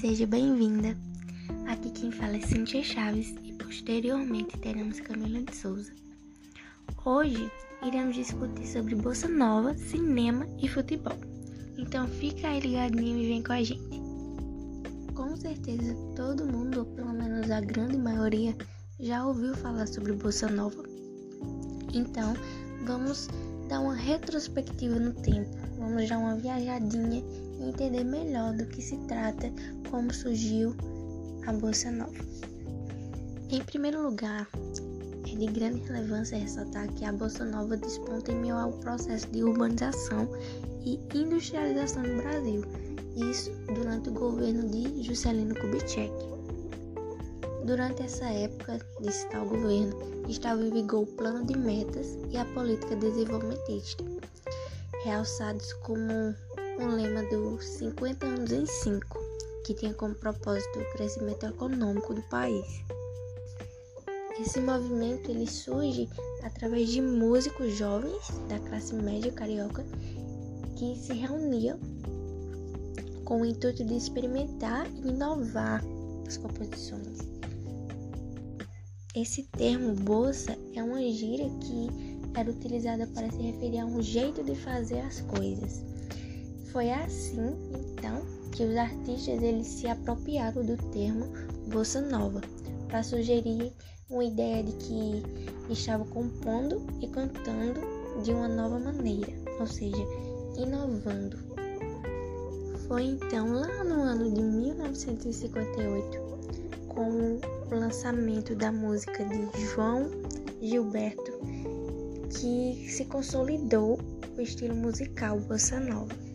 seja bem-vinda. Aqui quem fala é Cintia Chaves e posteriormente teremos Camila de Souza. Hoje iremos discutir sobre Bolsa Nova, cinema e futebol. Então fica aí ligadinho e vem com a gente. Com certeza todo mundo, ou pelo menos a grande maioria, já ouviu falar sobre Bolsa Nova. Então vamos dar uma retrospectiva no tempo, vamos dar uma viajadinha e entender melhor do que se trata, como surgiu a Bolsa Nova. Em primeiro lugar, é de grande relevância ressaltar que a Bolsa Nova desponta em meio ao processo de urbanização e industrialização no Brasil, isso durante o governo de Juscelino Kubitschek. Durante essa época desse tal governo, estava em vigor o plano de metas e a política desenvolvimentista, realçados como um lema dos 50 anos em 5, que tinha como propósito o crescimento econômico do país. Esse movimento ele surge através de músicos jovens da classe média carioca que se reuniam com o intuito de experimentar e inovar as composições. Esse termo bolsa é uma gíria que era utilizada para se referir a um jeito de fazer as coisas. Foi assim, então, que os artistas eles se apropriaram do termo bossa nova para sugerir uma ideia de que estavam compondo e cantando de uma nova maneira, ou seja, inovando. Foi então lá no ano de 1958, com o lançamento da música de João Gilberto, que se consolidou o estilo musical bossa nova.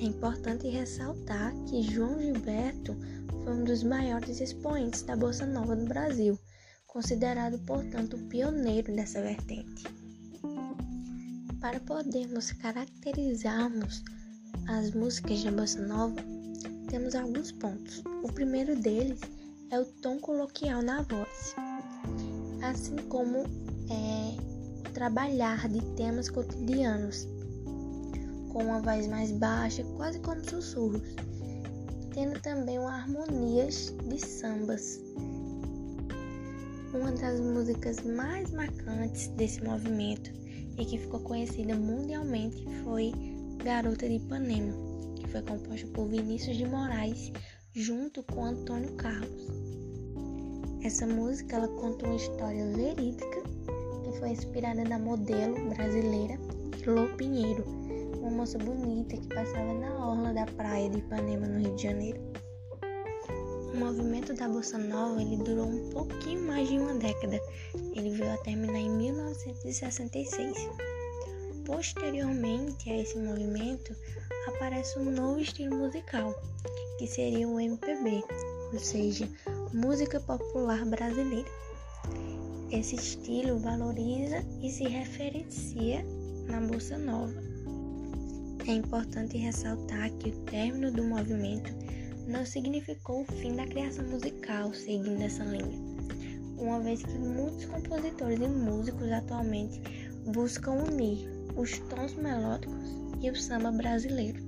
É importante ressaltar que João Gilberto foi um dos maiores expoentes da bossa nova no Brasil, considerado, portanto, o pioneiro dessa vertente. Para podermos caracterizarmos as músicas da bossa nova, temos alguns pontos. O primeiro deles é o tom coloquial na voz, assim como é, o trabalhar de temas cotidianos com uma voz mais baixa, quase como sussurros, tendo também harmonias de sambas. Uma das músicas mais marcantes desse movimento e que ficou conhecida mundialmente foi Garota de Ipanema, que foi composta por Vinícius de Moraes junto com Antônio Carlos. Essa música ela conta uma história verídica que foi inspirada na modelo brasileira Lô Pinheiro, uma moça bonita que passava na orla da praia de Ipanema, no Rio de Janeiro. O movimento da Bossa Nova ele durou um pouquinho mais de uma década. Ele veio a terminar em 1966. Posteriormente a esse movimento, aparece um novo estilo musical, que seria o MPB, ou seja, música popular brasileira. Esse estilo valoriza e se referencia na bossa nova. É importante ressaltar que o término do movimento não significou o fim da criação musical seguindo essa linha, uma vez que muitos compositores e músicos atualmente buscam unir os tons melódicos e o samba brasileiro.